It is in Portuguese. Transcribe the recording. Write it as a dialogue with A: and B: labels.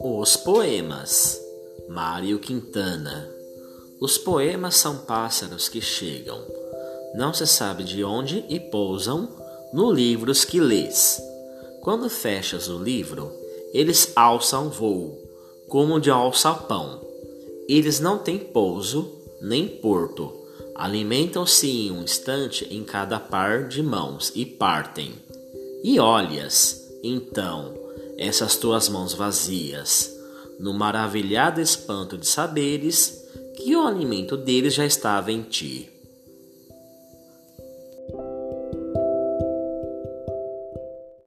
A: Os poemas. Mário Quintana. Os poemas são pássaros que chegam, não se sabe de onde e pousam no livros que lês. Quando fechas o livro, eles alçam voo, como de alçapão. Eles não têm pouso nem porto, alimentam-se em um instante em cada par de mãos e partem. E olhas, então, essas tuas mãos vazias, no maravilhado espanto de saberes que o alimento deles já estava em ti.